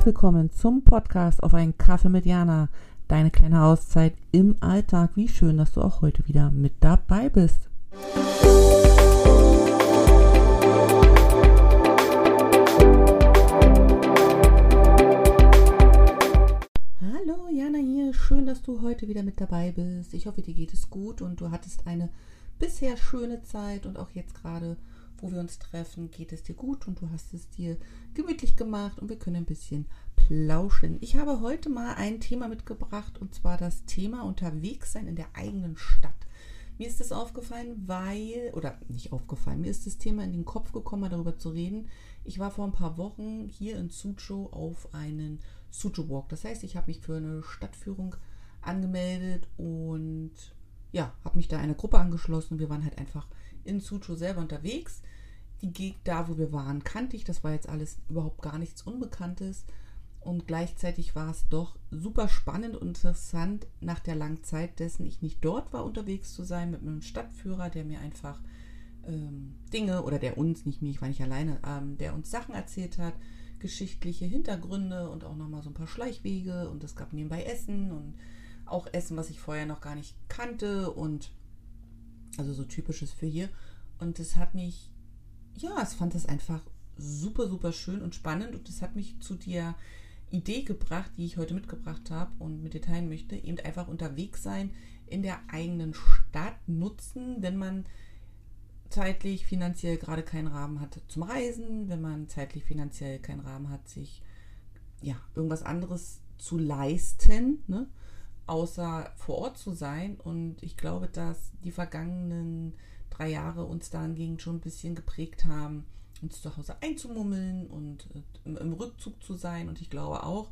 Herzlich willkommen zum Podcast auf einen Kaffee mit Jana. Deine kleine Auszeit im Alltag. Wie schön, dass du auch heute wieder mit dabei bist. Hallo Jana hier, schön, dass du heute wieder mit dabei bist. Ich hoffe, dir geht es gut und du hattest eine bisher schöne Zeit und auch jetzt gerade wo wir uns treffen, geht es dir gut und du hast es dir gemütlich gemacht und wir können ein bisschen plauschen. Ich habe heute mal ein Thema mitgebracht und zwar das Thema unterwegs sein in der eigenen Stadt. Mir ist es aufgefallen, weil, oder nicht aufgefallen, mir ist das Thema in den Kopf gekommen, darüber zu reden. Ich war vor ein paar Wochen hier in Suzhou auf einen Suzhou Walk. Das heißt, ich habe mich für eine Stadtführung angemeldet und ja, habe mich da einer Gruppe angeschlossen wir waren halt einfach in Suzhou selber unterwegs. Die Gegend da, wo wir waren, kannte ich. Das war jetzt alles überhaupt gar nichts Unbekanntes. Und gleichzeitig war es doch super spannend und interessant, nach der langen Zeit dessen ich nicht dort war, unterwegs zu sein, mit einem Stadtführer, der mir einfach ähm, Dinge, oder der uns, nicht mir, ich war nicht alleine, ähm, der uns Sachen erzählt hat, geschichtliche Hintergründe und auch nochmal so ein paar Schleichwege. Und es gab nebenbei Essen und auch Essen, was ich vorher noch gar nicht kannte und also so typisches für hier. Und es hat mich, ja, es fand das einfach super, super schön und spannend und es hat mich zu der Idee gebracht, die ich heute mitgebracht habe und mit dir teilen möchte, eben einfach unterwegs sein in der eigenen Stadt nutzen, wenn man zeitlich, finanziell gerade keinen Rahmen hat zum Reisen, wenn man zeitlich, finanziell keinen Rahmen hat, sich ja irgendwas anderes zu leisten. Ne? außer vor Ort zu sein. Und ich glaube, dass die vergangenen drei Jahre uns dahingehend schon ein bisschen geprägt haben, uns zu Hause einzumummeln und äh, im Rückzug zu sein. Und ich glaube auch,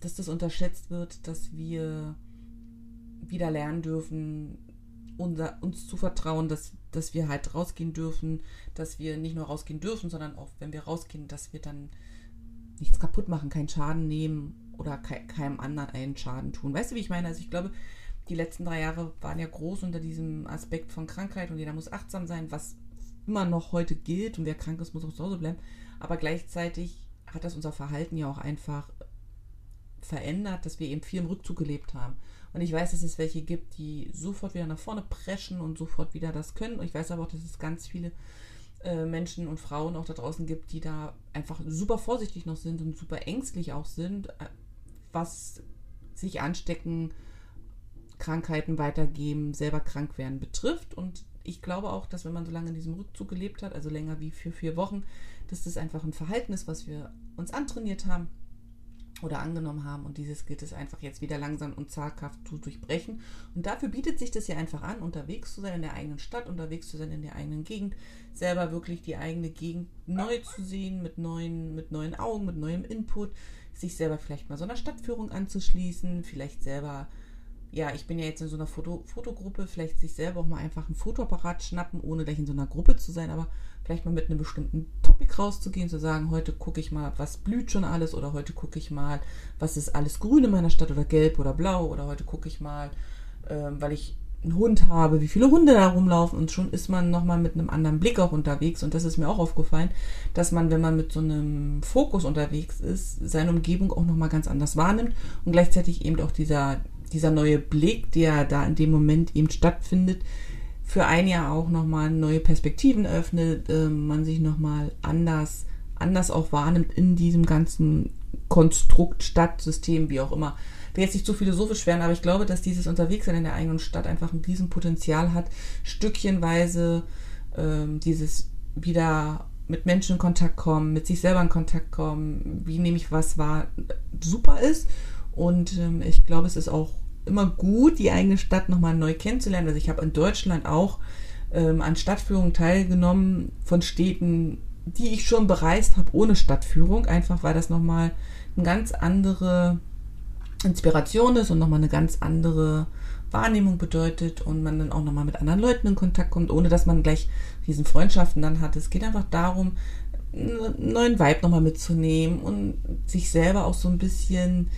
dass das unterschätzt wird, dass wir wieder lernen dürfen, unser, uns zu vertrauen, dass, dass wir halt rausgehen dürfen, dass wir nicht nur rausgehen dürfen, sondern auch, wenn wir rausgehen, dass wir dann nichts kaputt machen, keinen Schaden nehmen oder keinem anderen einen Schaden tun. Weißt du, wie ich meine? Also ich glaube, die letzten drei Jahre waren ja groß unter diesem Aspekt von Krankheit und jeder muss achtsam sein, was immer noch heute gilt und wer krank ist, muss auch zu Hause bleiben. Aber gleichzeitig hat das unser Verhalten ja auch einfach verändert, dass wir eben viel im Rückzug gelebt haben. Und ich weiß, dass es welche gibt, die sofort wieder nach vorne preschen und sofort wieder das können. Und ich weiß aber auch, dass es ganz viele äh, Menschen und Frauen auch da draußen gibt, die da einfach super vorsichtig noch sind und super ängstlich auch sind, äh, was sich anstecken, Krankheiten weitergeben, selber krank werden betrifft. Und ich glaube auch, dass wenn man so lange in diesem Rückzug gelebt hat, also länger wie für vier Wochen, dass das einfach ein Verhalten ist, was wir uns antrainiert haben oder angenommen haben. Und dieses gilt es einfach jetzt wieder langsam und zaghaft zu durchbrechen. Und dafür bietet sich das ja einfach an, unterwegs zu sein in der eigenen Stadt, unterwegs zu sein in der eigenen Gegend, selber wirklich die eigene Gegend neu zu sehen, mit neuen, mit neuen Augen, mit neuem Input, sich selber vielleicht mal so einer Stadtführung anzuschließen, vielleicht selber, ja, ich bin ja jetzt in so einer Foto, Fotogruppe, vielleicht sich selber auch mal einfach einen Fotoapparat schnappen, ohne gleich in so einer Gruppe zu sein, aber vielleicht mal mit einem bestimmten Topic rauszugehen, zu sagen, heute gucke ich mal, was blüht schon alles oder heute gucke ich mal, was ist alles grün in meiner Stadt oder gelb oder blau oder heute gucke ich mal, ähm, weil ich einen Hund habe, wie viele Hunde da rumlaufen und schon ist man nochmal mit einem anderen Blick auch unterwegs. Und das ist mir auch aufgefallen, dass man, wenn man mit so einem Fokus unterwegs ist, seine Umgebung auch nochmal ganz anders wahrnimmt und gleichzeitig eben auch dieser, dieser neue Blick, der da in dem Moment eben stattfindet, für ein Jahr auch nochmal neue Perspektiven öffnet, äh, man sich nochmal anders, anders auch wahrnimmt in diesem ganzen Konstrukt, Stadtsystem, wie auch immer will jetzt nicht zu philosophisch werden, aber ich glaube, dass dieses Unterwegssein in der eigenen Stadt einfach ein Riesenpotenzial hat, stückchenweise ähm, dieses wieder mit Menschen in Kontakt kommen, mit sich selber in Kontakt kommen, wie nehme ich was wahr, super ist. Und ähm, ich glaube, es ist auch immer gut, die eigene Stadt nochmal neu kennenzulernen. Also ich habe in Deutschland auch ähm, an Stadtführungen teilgenommen von Städten, die ich schon bereist habe ohne Stadtführung, einfach weil das nochmal eine ganz andere Inspiration ist und nochmal eine ganz andere Wahrnehmung bedeutet und man dann auch nochmal mit anderen Leuten in Kontakt kommt, ohne dass man gleich diesen Freundschaften dann hat. Es geht einfach darum, einen neuen Vibe nochmal mitzunehmen und sich selber auch so ein bisschen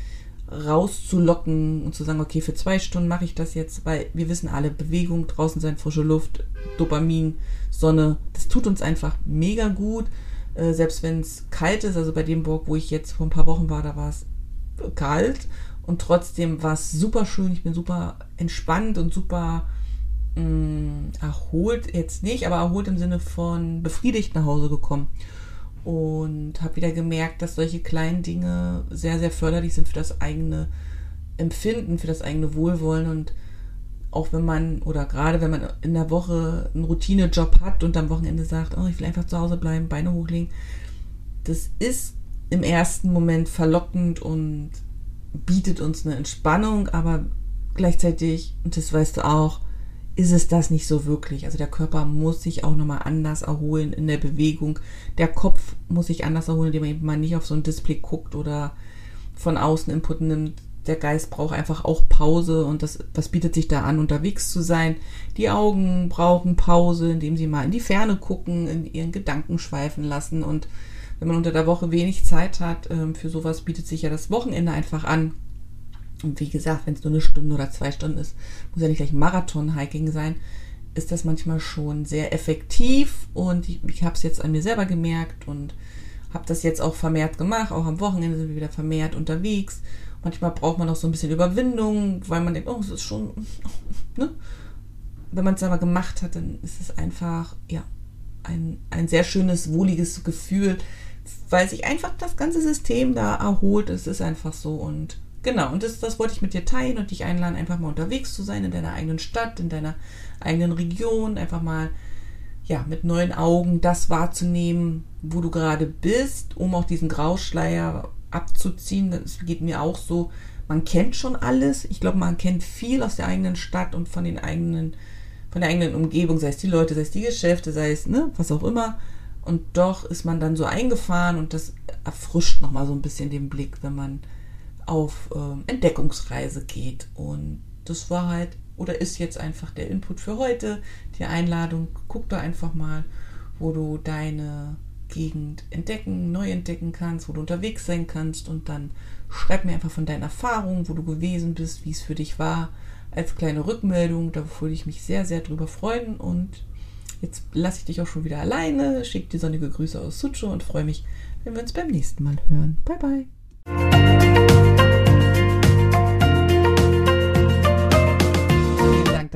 rauszulocken und zu sagen, okay, für zwei Stunden mache ich das jetzt, weil wir wissen alle, Bewegung, draußen sein, frische Luft, Dopamin, Sonne, das tut uns einfach mega gut. Äh, selbst wenn es kalt ist, also bei dem Burg, wo ich jetzt vor ein paar Wochen war, da war es kalt und trotzdem war es super schön. Ich bin super entspannt und super mh, mm, erholt, jetzt nicht, aber erholt im Sinne von befriedigt nach Hause gekommen. Und habe wieder gemerkt, dass solche kleinen Dinge sehr, sehr förderlich sind für das eigene Empfinden, für das eigene Wohlwollen. Und auch wenn man, oder gerade wenn man in der Woche einen Routinejob hat und am Wochenende sagt, oh, ich will einfach zu Hause bleiben, Beine hochlegen, das ist im ersten Moment verlockend und bietet uns eine Entspannung, aber gleichzeitig, und das weißt du auch, ist es das nicht so wirklich. Also der Körper muss sich auch nochmal anders erholen in der Bewegung. Der Kopf muss sich anders erholen, indem man eben mal nicht auf so ein Display guckt oder von außen Input nimmt. Der Geist braucht einfach auch Pause und das, was bietet sich da an, unterwegs zu sein. Die Augen brauchen Pause, indem sie mal in die Ferne gucken, in ihren Gedanken schweifen lassen und wenn man unter der Woche wenig Zeit hat, ähm, für sowas bietet sich ja das Wochenende einfach an. Und wie gesagt, wenn es nur eine Stunde oder zwei Stunden ist, muss ja nicht gleich Marathon-Hiking sein, ist das manchmal schon sehr effektiv. Und ich, ich habe es jetzt an mir selber gemerkt und habe das jetzt auch vermehrt gemacht. Auch am Wochenende sind wir wieder vermehrt unterwegs. Manchmal braucht man auch so ein bisschen Überwindung, weil man denkt, oh, es ist schon, ne? Wenn man es aber gemacht hat, dann ist es einfach, ja, ein, ein sehr schönes, wohliges Gefühl, weil sich einfach das ganze System da erholt. Es ist einfach so und genau, und das, das wollte ich mit dir teilen und dich einladen, einfach mal unterwegs zu sein in deiner eigenen Stadt, in deiner eigenen Region, einfach mal ja, mit neuen Augen das wahrzunehmen, wo du gerade bist, um auch diesen Grauschleier abzuziehen. Das geht mir auch so. Man kennt schon alles. Ich glaube, man kennt viel aus der eigenen Stadt und von den eigenen, von der eigenen Umgebung, sei es die Leute, sei es die Geschäfte, sei es, ne, was auch immer. Und doch ist man dann so eingefahren und das erfrischt nochmal so ein bisschen den Blick, wenn man auf äh, Entdeckungsreise geht. Und das war halt oder ist jetzt einfach der Input für heute, die Einladung. Guck da einfach mal, wo du deine Gegend entdecken, neu entdecken kannst, wo du unterwegs sein kannst und dann schreib mir einfach von deinen Erfahrungen, wo du gewesen bist, wie es für dich war, als kleine Rückmeldung. Da würde ich mich sehr, sehr drüber freuen und Jetzt lasse ich dich auch schon wieder alleine, schicke dir sonnige Grüße aus Sucho und freue mich, wenn wir uns beim nächsten Mal hören. Bye, bye.